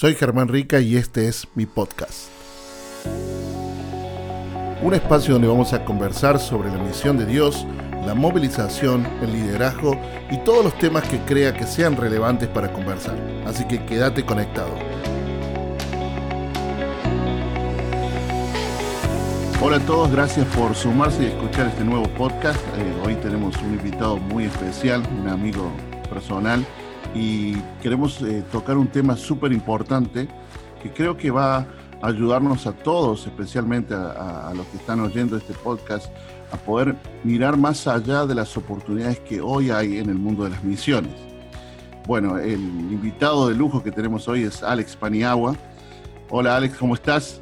Soy Germán Rica y este es mi podcast. Un espacio donde vamos a conversar sobre la misión de Dios, la movilización, el liderazgo y todos los temas que crea que sean relevantes para conversar. Así que quédate conectado. Hola a todos, gracias por sumarse y escuchar este nuevo podcast. Eh, hoy tenemos un invitado muy especial, un amigo personal, y queremos eh, tocar un tema súper importante que creo que va a ayudarnos a todos, especialmente a, a, los que están oyendo este podcast, a poder mirar más allá de las oportunidades que hoy hay en el mundo de las misiones. Bueno, el invitado de lujo que tenemos hoy es Alex Paniagua. Hola Alex, ¿cómo estás?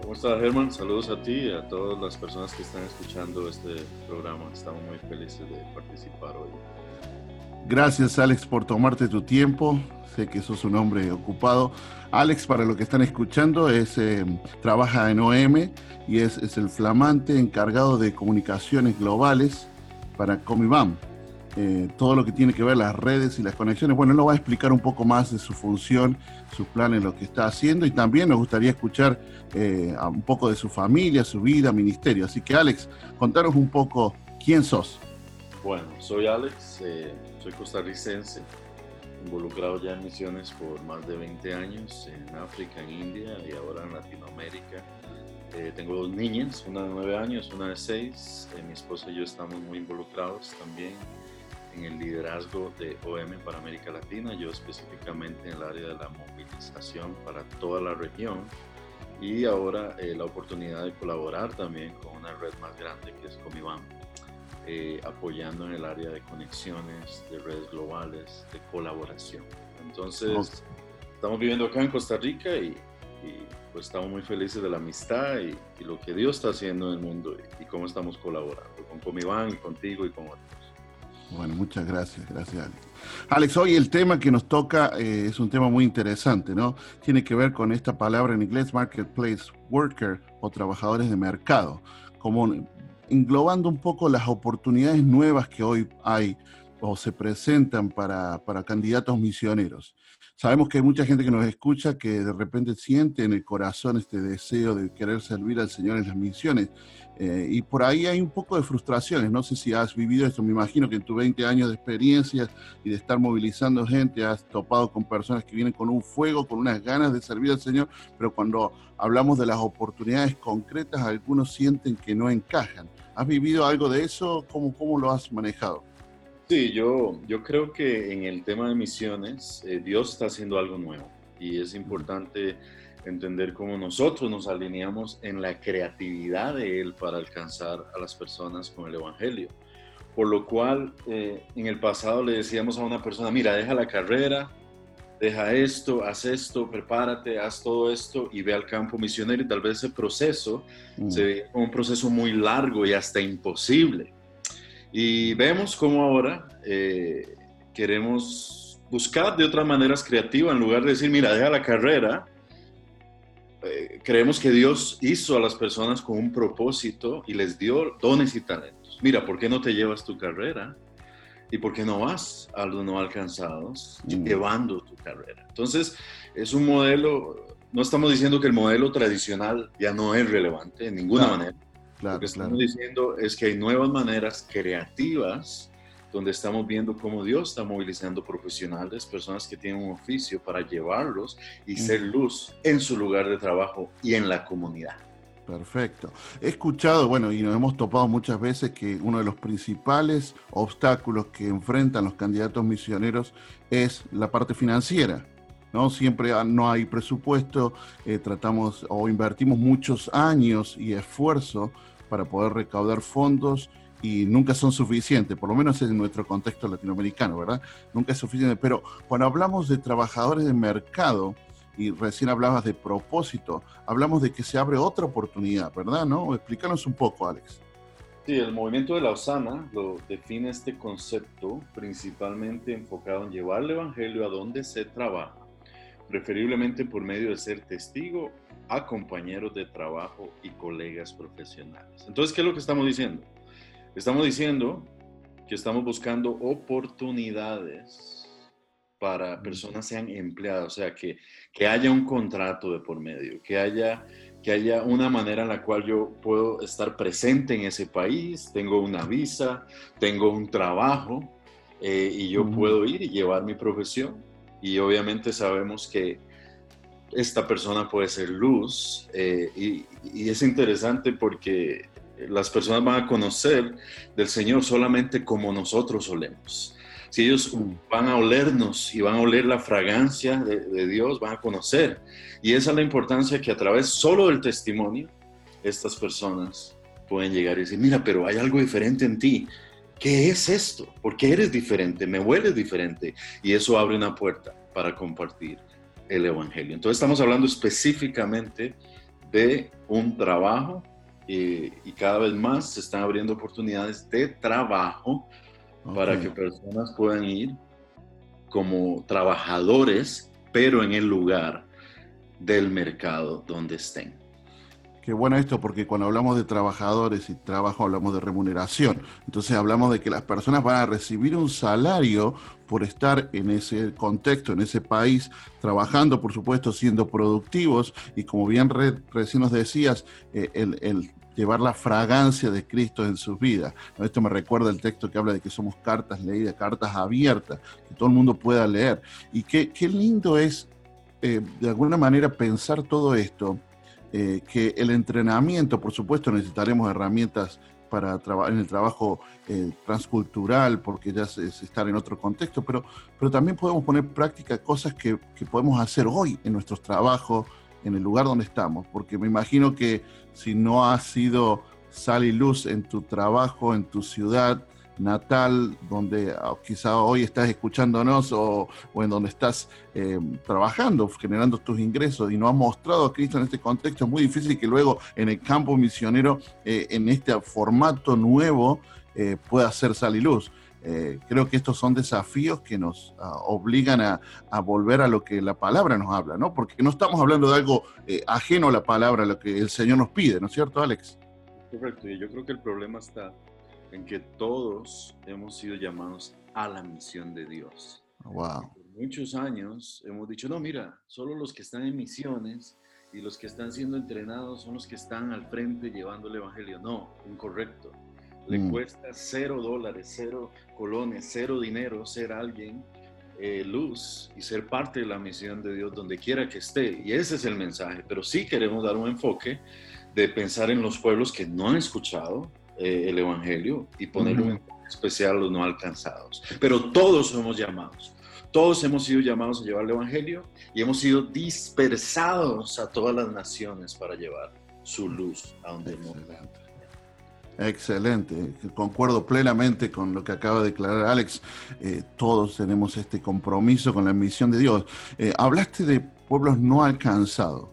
¿Cómo estás, Germán? Saludos a ti y a todas las personas que están escuchando este programa. Estamos muy felices de participar hoy. Gracias, Alex, por tomarte tu tiempo. Sé que sos un hombre ocupado. Alex, para los que están escuchando, es, eh, trabaja en OM y es, es, el flamante encargado de comunicaciones globales para Comibam. Eh, todo lo que tiene que ver las redes y las conexiones. Bueno, él nos va a explicar un poco más de su función, sus planes, lo que está haciendo y también nos gustaría escuchar eh, un poco de su familia, su vida, ministerio. Así que Alex, contanos un poco quién sos. Bueno, soy Alex, eh, soy costarricense, involucrado ya en misiones por más de 20 años en África, en India y ahora en Latinoamérica. Eh, tengo dos niñas, una de 9 años, una de 6. Eh, mi esposa y yo estamos muy involucrados también en el liderazgo de OM para América Latina, yo específicamente en el área de la movilización para toda la región y ahora la oportunidad de colaborar también con una red más grande que es Comibam, eh, apoyando en el área de conexiones, de redes globales, de colaboración. Entonces, okay. estamos viviendo acá en Costa Rica y, y, pues estamos muy felices de la amistad y, y, lo que Dios está haciendo en el mundo y, y cómo estamos colaborando con Comibam y contigo y con otros. Bueno, muchas gracias, gracias Alex. Alex, hoy el tema que nos toca eh, es un tema muy interesante, ¿no? Tiene que ver con esta palabra en inglés, marketplace worker o trabajadores de mercado, como englobando un poco las oportunidades nuevas que hoy hay o se presentan para, para candidatos misioneros. Sabemos que hay mucha gente que nos escucha que de repente siente en el corazón este deseo de querer servir al Señor en las misiones. Eh, y por ahí hay un poco de frustraciones. No sé si has vivido esto. Me imagino que en tus 20 años de experiencia y de estar movilizando gente, has topado con personas que vienen con un fuego, con unas ganas de servir al Señor, pero cuando hablamos de las oportunidades concretas, algunos sienten que no encajan. ¿Has vivido algo de eso? ¿Cómo, cómo lo has manejado? Sí, yo, yo creo que en el tema de misiones, eh, Dios está haciendo algo nuevo y es importante entender cómo nosotros nos alineamos en la creatividad de Él para alcanzar a las personas con el Evangelio. Por lo cual, eh, en el pasado le decíamos a una persona, mira, deja la carrera, deja esto, haz esto, prepárate, haz todo esto y ve al campo misionero y tal vez ese proceso mm. se ve como un proceso muy largo y hasta imposible. Y vemos cómo ahora eh, queremos buscar de otras maneras creativas en lugar de decir, mira, deja la carrera. Eh, creemos que Dios hizo a las personas con un propósito y les dio dones y talentos. Mira, ¿por qué no te llevas tu carrera? ¿Y por qué no vas a los no alcanzados mm. llevando tu carrera? Entonces, es un modelo, no estamos diciendo que el modelo tradicional ya no es relevante de ninguna manera. Claro, Lo que estamos claro. diciendo es que hay nuevas maneras creativas donde estamos viendo cómo Dios está movilizando profesionales, personas que tienen un oficio para llevarlos y Mm. ser luz en su lugar de trabajo y en la comunidad. Perfecto. He escuchado, bueno, y nos hemos topado muchas veces que uno de los principales obstáculos que enfrentan los candidatos misioneros es la parte financiera. ¿No? Siempre no hay presupuesto, eh, tratamos o invertimos muchos años y esfuerzo para poder recaudar fondos y nunca son suficientes, por lo menos en nuestro contexto latinoamericano, ¿verdad? Nunca es suficiente. Pero cuando hablamos de trabajadores de mercado, y recién hablabas de propósito, hablamos de que se abre otra oportunidad, ¿verdad? ¿No? Explícanos un poco, Alex. Sí, el movimiento de la Osana lo define este concepto principalmente enfocado en llevar el Evangelio a donde se trabaja, preferiblemente por medio de ser testigo a compañeros de trabajo y colegas profesionales. Entonces, ¿qué es lo que estamos diciendo? Estamos diciendo que estamos buscando oportunidades para personas sean empleadas, o sea, que, que haya un contrato de por medio, que haya, que haya una manera en la cual yo puedo estar presente en ese país, tengo una visa, tengo un trabajo eh, y yo puedo ir y llevar mi profesión. Y obviamente sabemos que esta persona puede ser luz eh, y, es interesante porque las personas van a conocer del Señor solamente como nosotros solemos. Si ellos van a olernos y van a oler la fragancia de, Dios, van a conocer. Y esa es la importancia que a través solo del testimonio, estas personas pueden llegar y decir, mira, pero hay algo diferente en ti. ¿Qué es esto? ¿Por qué eres diferente? Me hueles diferente. Y eso abre una puerta para compartir el Evangelio. Entonces estamos hablando específicamente de un trabajo eh, y cada vez más se están abriendo oportunidades de trabajo para que personas puedan ir como trabajadores, pero en el lugar del mercado donde estén. Qué bueno esto, porque cuando hablamos de trabajadores y trabajo hablamos de remuneración. Entonces hablamos de que las personas van a recibir un salario por estar en ese contexto, en ese país, trabajando, por supuesto, siendo productivos. Y como bien recién nos decías, eh, el, llevar la fragancia de Cristo en sus vidas. Esto me recuerda el texto que habla de que somos cartas leídas, cartas abiertas, que todo el mundo pueda leer. Y qué, qué lindo es, eh, de alguna manera, pensar todo esto, eh, que el entrenamiento, por supuesto, necesitaremos herramientas para en el trabajo eh, transcultural, porque ya es, estar en otro contexto, pero, pero también podemos poner en práctica cosas que, que podemos hacer hoy en nuestros trabajos, en el lugar donde estamos, porque me imagino que si no has sido sal y luz en tu trabajo, en tu ciudad natal, donde ah, quizá hoy estás escuchándonos o, en donde estás eh, trabajando, generando tus ingresos y no has mostrado a Cristo en este contexto, es muy difícil que luego en el campo misionero, eh, en este formato nuevo, eh, pueda ser sal y luz. Creo que estos son desafíos que nos ah, obligan a, volver a lo que la palabra nos habla, ¿no? Porque no estamos hablando de algo ajeno a la palabra, a lo que el Señor nos pide, ¿no es cierto, Alex? Correcto, y yo creo que el problema está en que todos hemos sido llamados a la misión de Dios. Wow. Por muchos años hemos dicho, no, mira, solo los que están en misiones y los que están siendo entrenados son los que están al frente llevando el Evangelio. No, incorrecto le mm. cuesta cero dólares, cero colones, cero dinero ser alguien eh, luz y ser parte de la misión de Dios donde quiera que esté. Y ese es el mensaje. Pero sí queremos dar un enfoque de pensar en los pueblos que no han escuchado eh, el Evangelio y poner un enfoque especial a los no alcanzados. Pero todos somos llamados. Todos hemos sido llamados a llevar el Evangelio y hemos sido dispersados a todas las naciones para llevar su luz a donde no. Excelente, concuerdo plenamente con lo que acaba de declarar Alex. Eh, todos tenemos este compromiso con la misión de Dios. Eh, hablaste de pueblos no alcanzados.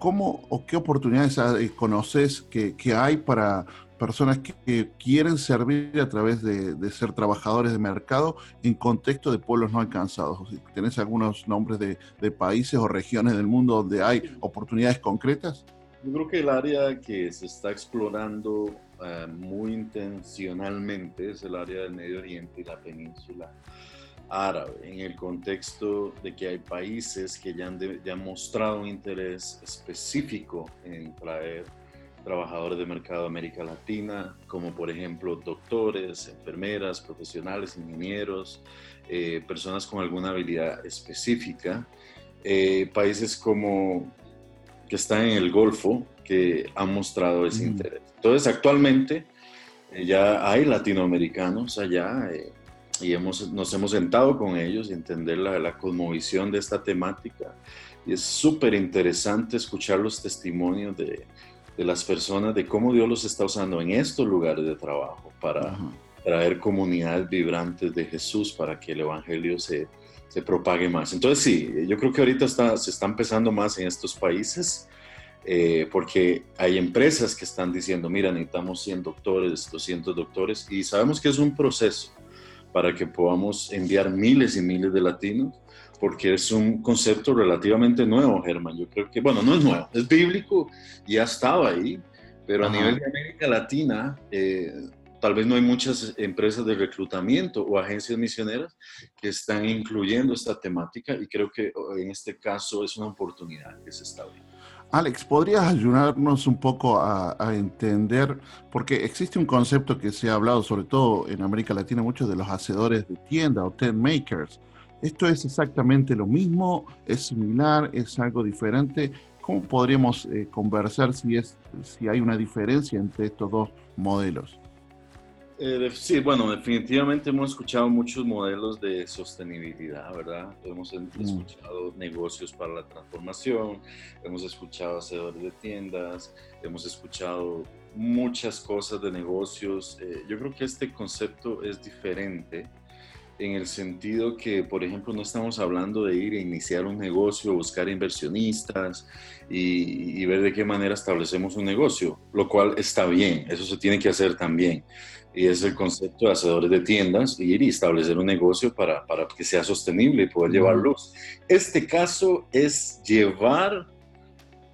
¿Cómo o qué oportunidades conoces que, hay para personas que, quieren servir a través de, ser trabajadores de mercado en contexto de pueblos no alcanzados? ¿Tenés algunos nombres de, de países o regiones del mundo donde hay oportunidades concretas? Yo creo que el área que se está explorando eh, muy intencionalmente es el área del Medio Oriente y la península árabe, en el contexto de que hay países que ya han, ya han mostrado un interés específico en traer trabajadores de mercado de América Latina, como por ejemplo doctores, enfermeras, profesionales, ingenieros, eh, personas con alguna habilidad específica. Eh, países como que están en el Golfo que han mostrado ese interés. Entonces, actualmente eh, ya hay latinoamericanos allá eh, y hemos, nos hemos sentado con ellos y entender la, la cosmovisión de esta temática. Y es súper interesante escuchar los testimonios de, de, las personas de cómo Dios los está usando en estos lugares de trabajo para traer comunidades vibrantes de Jesús para que el Evangelio se, se propague más. Entonces sí, yo creo que ahorita está, se está empezando más en estos países eh, porque hay empresas que están diciendo, mira, necesitamos 100 doctores, 200 doctores y sabemos que es un proceso para que podamos enviar miles y miles de latinos porque es un concepto relativamente nuevo, Germán. Yo creo que, bueno, no es nuevo, es bíblico y ha estado ahí, pero a nivel de América Latina, eh, tal vez no hay muchas empresas de reclutamiento o agencias misioneras que están incluyendo esta temática y creo que en este caso es una oportunidad que se está abriendo. Alex, ¿podrías ayudarnos un poco a, entender, porque existe un concepto que se ha hablado sobre todo en América Latina mucho de los hacedores de tienda o tent makers. ¿Esto es exactamente lo mismo? ¿Es similar? ¿Es algo diferente? ¿Cómo podríamos eh, conversar si, es, si hay una diferencia entre estos dos modelos? Eh, sí, bueno, definitivamente hemos escuchado muchos modelos de sostenibilidad, ¿verdad? Hemos mm. escuchado negocios para la transformación, hemos escuchado hacedores de tiendas, hemos escuchado muchas cosas de negocios. Eh, yo creo que este concepto es diferente en el sentido que, por ejemplo, no estamos hablando de ir a iniciar un negocio, buscar inversionistas y, y, ver de qué manera establecemos un negocio, lo cual está bien, eso se tiene que hacer también y es el concepto de hacedores de tiendas, ir y establecer un negocio para, para que sea sostenible y poder llevar luz. Este caso es llevar,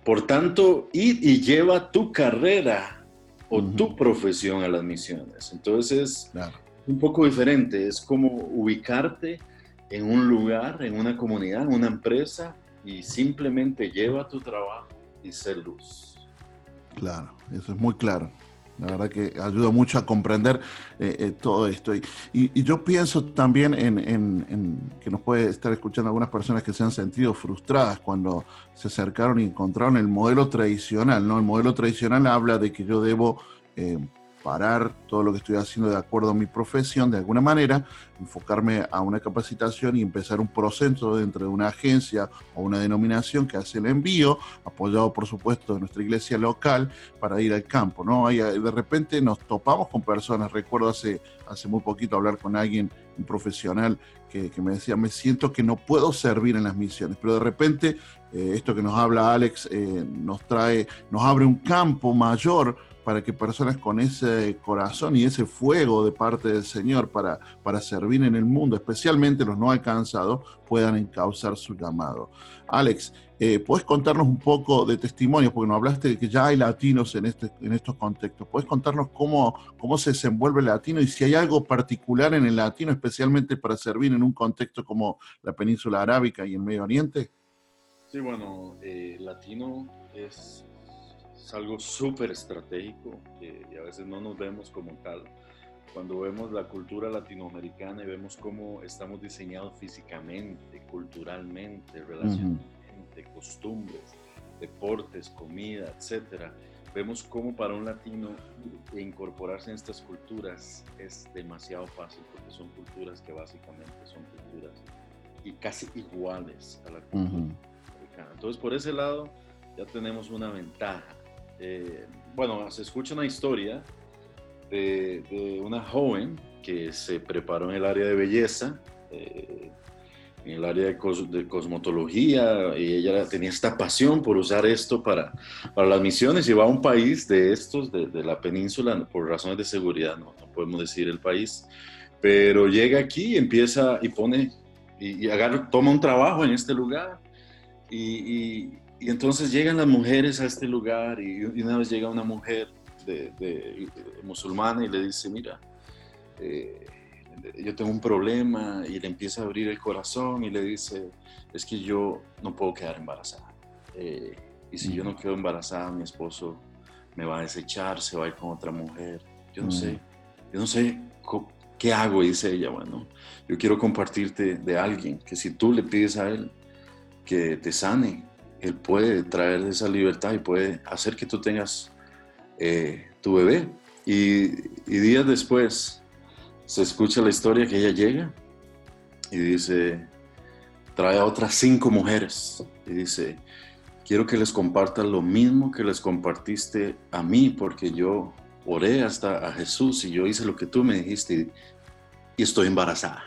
por tanto, ir y lleva tu carrera o tu profesión a las misiones. Entonces, es un poco diferente, es como ubicarte en un lugar, en una comunidad, en una empresa y simplemente lleva tu trabajo y ser luz. Claro, eso es muy claro. La verdad que ayuda mucho a comprender eh, eh, todo esto. Y, yo pienso también en, que nos puede estar escuchando algunas personas que se han sentido frustradas cuando se acercaron y encontraron el modelo tradicional. ¿no? El modelo tradicional habla de que yo debo eh, parar todo lo que estoy haciendo de acuerdo a mi profesión de alguna manera, enfocarme a una capacitación y empezar un proceso dentro de una agencia o una denominación que hace el envío, apoyado por supuesto de nuestra iglesia local, para ir al campo. ¿no? Y de repente nos topamos con personas, recuerdo hace, hace muy poquito hablar con alguien, un profesional, que, me decía, me siento que no puedo servir en las misiones, pero de repente eh, esto que nos habla Alex eh, nos trae, nos abre un campo mayor para que personas con ese corazón y ese fuego de parte del Señor para, para servir en el mundo, especialmente los no alcanzados, puedan encauzar su llamado. Alex, eh, ¿puedes contarnos un poco de testimonios? Porque nos hablaste de que ya hay latinos en, este, en estos contextos. ¿Puedes contarnos cómo, cómo se desenvuelve el latino y si hay algo particular en el latino, especialmente para servir en un contexto como la península arábica y el Medio Oriente? Sí, bueno, eh, latino es es algo súper estratégico y a veces no nos vemos como tal. Cuando vemos la cultura latinoamericana y vemos cómo estamos diseñados físicamente, culturalmente, relacionalmente, costumbres, deportes, comida, etcétera, vemos cómo para un latino incorporarse en estas culturas es demasiado fácil porque son culturas que básicamente son culturas y casi iguales a la cultura americana. Entonces, por ese lado, ya tenemos una ventaja. Eh, bueno, se escucha una historia de, una joven que se preparó en el área de belleza, eh, en el área de, cosmetología, y ella tenía esta pasión por usar esto para, para las misiones. Lleva a un país de estos, de, la península, por razones de seguridad, no, podemos decir el país, pero llega aquí y empieza y pone, y, agarra, toma un trabajo en este lugar. y, y entonces llegan las mujeres a este lugar y, una vez llega una mujer de, musulmana y le dice, mira, eh, yo tengo un problema y le empieza a abrir el corazón y le dice, es que yo no puedo quedar embarazada. Eh, y si yo no quedo embarazada, mi esposo me va a desechar, se va a ir con otra mujer. Yo no sé, yo no sé qué hago, dice ella. Bueno, yo quiero compartirte de alguien que si tú le pides a él que te sane, él puede traer esa libertad y puede hacer que tú tengas eh, tu bebé. Y, días después se escucha la historia que ella llega y dice, trae a otras cinco mujeres y dice, quiero que les compartas lo mismo que les compartiste a mí, porque yo oré hasta a Jesús y yo hice lo que tú me dijiste y estoy embarazada.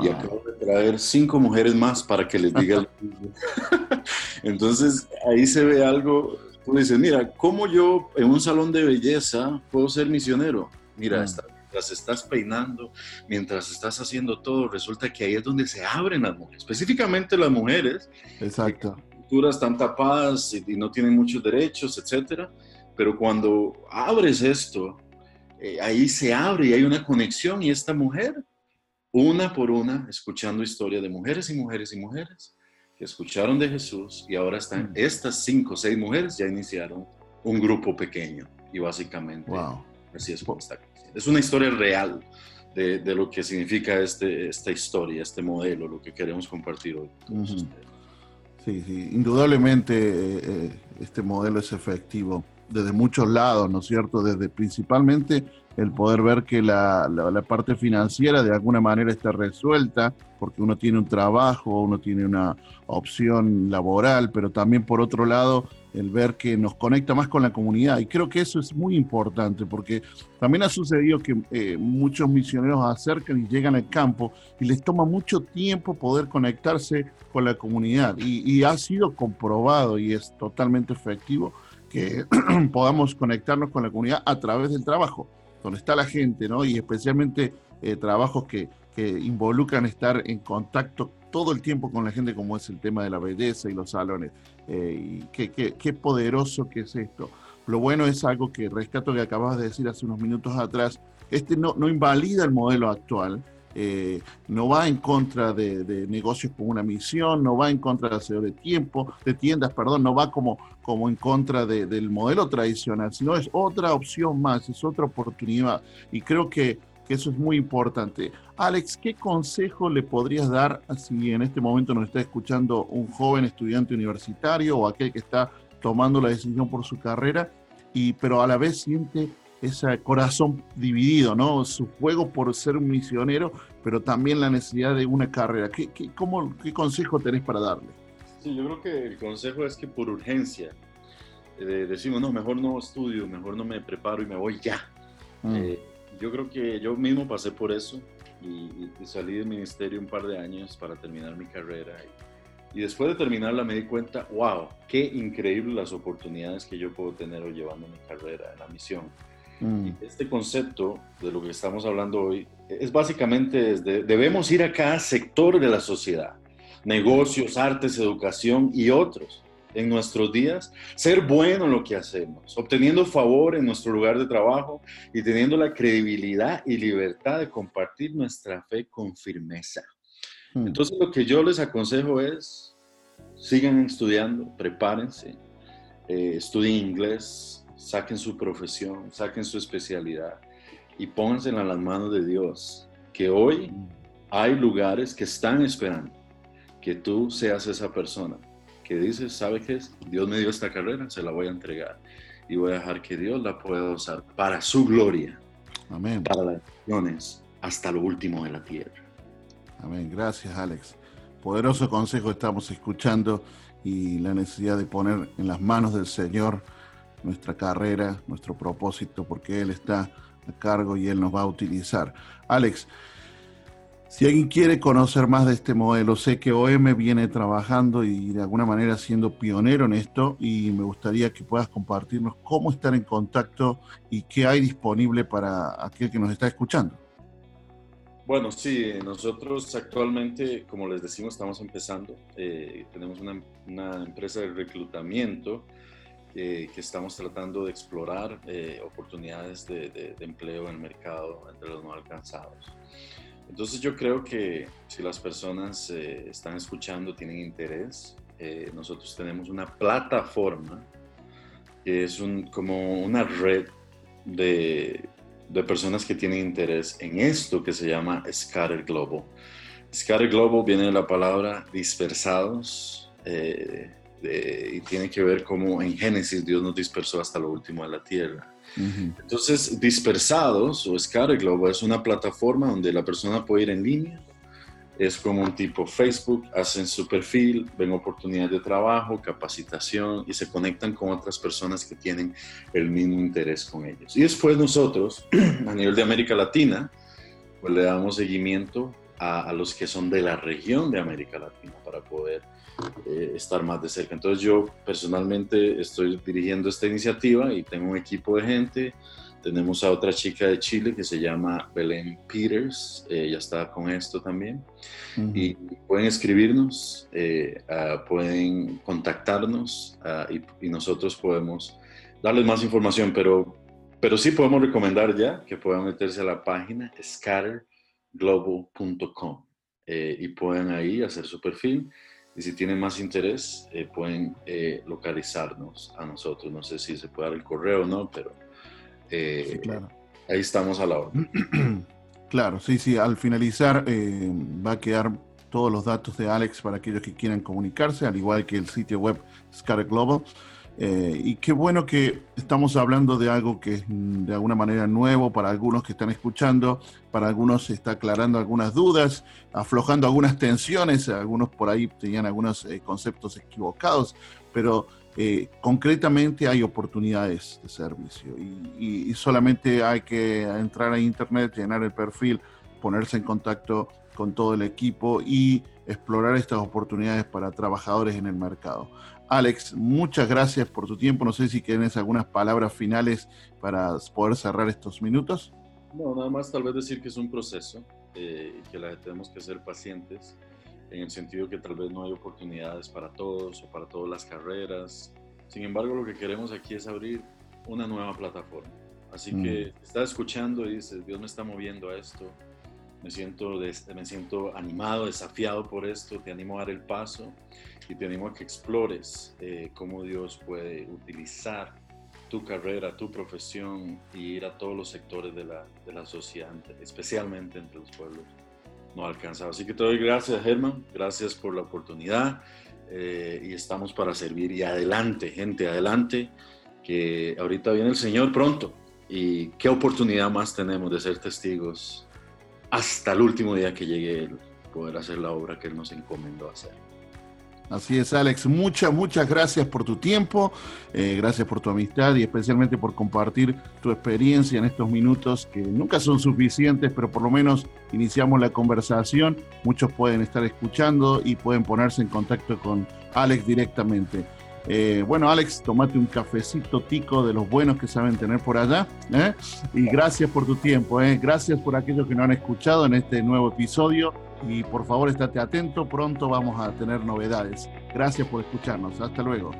Y acabo de traer cinco mujeres más para que les diga. Entonces ahí se ve algo. Tú dices, mira, ¿cómo yo en un salón de belleza puedo ser misionero? Mira, mm. mientras estás peinando, mientras estás haciendo todo, resulta que ahí es donde se abren las mujeres, específicamente las mujeres. Exacto. Culturas están tapadas y, y no tienen muchos derechos, etcétera. Pero cuando abres esto, eh, ahí se abre y hay una conexión y esta mujer, una por una, escuchando historia de mujeres y mujeres y mujeres que escucharon de Jesús y ahora están, mm. estas cinco o seis mujeres ya iniciaron un grupo pequeño y básicamente así es como está. Es una historia real de, de, lo que significa este, esta historia, este modelo, lo que queremos compartir hoy. Sí, sí, indudablemente eh, eh, este modelo es efectivo desde muchos lados, ¿no es cierto? Desde principalmente el poder ver que la, la, parte financiera de alguna manera está resuelta, porque uno tiene un trabajo, uno tiene una opción laboral, pero también por otro lado el ver que nos conecta más con la comunidad. Y creo que eso es muy importante, porque también ha sucedido que eh, muchos misioneros acercan y llegan al campo y les toma mucho tiempo poder conectarse con la comunidad. Y, y ha sido comprobado y es totalmente efectivo que podamos conectarnos con la comunidad a través del trabajo, donde está la gente, ¿no? Y especialmente eh, trabajos que, que involucran estar en contacto todo el tiempo con la gente, como es el tema de la belleza y los salones. Eh, y qué, qué, qué, poderoso que es esto. Lo bueno es algo que rescato que acabas de decir hace unos minutos atrás. Este no, no invalida el modelo actual, eh, no va en contra de, negocios con una misión, no va en contra de hacer de tiempo, de tiendas, perdón, no va como, como en contra del modelo tradicional, sino es otra opción más, es otra oportunidad. Y creo que, que eso es muy importante. Alex, ¿qué consejo le podrías dar si en este momento nos está escuchando un joven estudiante universitario o aquel que está tomando la decisión por su carrera, y, pero a la vez siente ese corazón dividido, ¿no? Su juego por ser un misionero, pero también la necesidad de una carrera. ¿Qué, qué, cómo, qué consejo tenés para darle? Sí, yo creo que el consejo es que por urgencia eh, decimos, no, mejor no estudio, mejor no me preparo y me voy ya. Mm. Eh, yo creo que yo mismo pasé por eso y, salí del ministerio un par de años para terminar mi carrera. Y, y, después de terminarla me di cuenta, wow, qué increíbles las oportunidades que yo puedo tener hoy llevando mi carrera en la misión. Mm. Este concepto de lo que estamos hablando hoy es básicamente debemos ir a cada sector de la sociedad, negocios, artes, educación y otros en nuestros días, ser bueno en lo que hacemos, obteniendo favor en nuestro lugar de trabajo y teniendo la credibilidad y libertad de compartir nuestra fe con firmeza. Mm. Entonces lo que yo les aconsejo es, sigan estudiando, prepárense, eh, estudien inglés, saquen su profesión, saquen su especialidad y póngansela en las manos de Dios, que hoy hay lugares que están esperando que tú seas esa persona que dices, ¿sabe qué es? Dios me dio esta carrera, se la voy a entregar y voy a dejar que Dios la pueda usar para su gloria, Amén. para las naciones, hasta lo último de la tierra. Amén. Gracias, Alex. Poderoso consejo estamos escuchando y la necesidad de poner en las manos del Señor nuestra carrera, nuestro propósito, porque Él está a cargo y Él nos va a utilizar. Alex, si alguien quiere conocer más de este modelo, sé que OM viene trabajando y de alguna manera siendo pionero en esto y me gustaría que puedas compartirnos cómo estar en contacto y qué hay disponible para aquel que nos está escuchando. Bueno, sí, nosotros actualmente, como les decimos, estamos empezando. Eh, tenemos una, una, empresa de reclutamiento que estamos tratando de explorar eh, oportunidades de, empleo en el mercado entre los no alcanzados. Entonces yo creo que si las personas eh, están escuchando, tienen interés, eh, nosotros tenemos una plataforma que es un, como una red de, de, personas que tienen interés en esto que se llama Scatter Global. Scatter Global viene de la palabra dispersados y tiene que ver cómo en Génesis Dios nos dispersó hasta lo último de la tierra. Entonces, Dispersados o Scatter Globe es una plataforma donde la persona puede ir en línea. Es como un tipo Facebook, hacen su perfil, ven oportunidades de trabajo, capacitación y se conectan con otras personas que tienen el mismo interés con ellos. Y después nosotros, a nivel de América Latina, pues le damos seguimiento a, a los que son de la región de América Latina para poder eh, estar más de cerca. Entonces yo personalmente estoy dirigiendo esta iniciativa y tengo un equipo de gente. Tenemos a otra chica de Chile que se llama Belén Peters, ella está con esto también. Y pueden escribirnos, eh, pueden contactarnos y, y, nosotros podemos darles más información, pero pero sí podemos recomendar ya que puedan meterse a la página scatterglobal.com eh, y pueden ahí hacer su perfil. Y si tienen más interés, eh, pueden eh, localizarnos a nosotros. No sé si se puede dar el correo o no, pero ahí estamos a la hora. Claro, sí, sí. Al finalizar va a quedar todos los datos de Alex para aquellos que quieran comunicarse, al igual que el sitio web Scatter Global. Eh, y qué bueno que estamos hablando de algo que es mm, de alguna manera nuevo para algunos que están escuchando, para algunos se está aclarando algunas dudas, aflojando algunas tensiones, algunos por ahí tenían algunos eh, conceptos equivocados, pero eh, concretamente hay oportunidades de servicio y, y, solamente hay que entrar a internet, llenar el perfil, ponerse en contacto con todo el equipo y explorar estas oportunidades para trabajadores en el mercado. Alex, muchas gracias por tu tiempo. No sé si tienes algunas palabras finales para poder cerrar estos minutos. No, nada más tal vez decir que es un proceso eh, y que la, tenemos que ser pacientes en el sentido que tal vez no hay oportunidades para todos o para todas las carreras. Sin embargo, lo que queremos aquí es abrir una nueva plataforma. Así que mm. estás escuchando y dices, Dios me está moviendo a esto, me siento, me siento animado, desafiado por esto, te animo a dar el paso y te animo a que explores eh, cómo Dios puede utilizar tu carrera, tu profesión y ir a todos los sectores de la, de la sociedad, especialmente entre los pueblos no alcanzados. Así que te doy gracias, Germán, gracias por la oportunidad eh, y estamos para servir. Y adelante, gente, adelante, que ahorita viene el Señor pronto. Y qué oportunidad más tenemos de ser testigos hasta el último día que llegue Él, poder hacer la obra que Él nos encomendó hacer. Así es, Alex. Muchas, muchas gracias por tu tiempo, eh, gracias por tu amistad y especialmente por compartir tu experiencia en estos minutos que nunca son suficientes, pero por lo menos iniciamos la conversación. Muchos pueden estar escuchando y pueden ponerse en contacto con Alex directamente. Eh, bueno, Alex, tomate un cafecito tico de los buenos que saben tener por allá. ¿eh? Y gracias por tu tiempo. Gracias por aquellos que nos han escuchado en este nuevo episodio y por favor estate atento, pronto vamos a tener novedades. Gracias por escucharnos, hasta luego.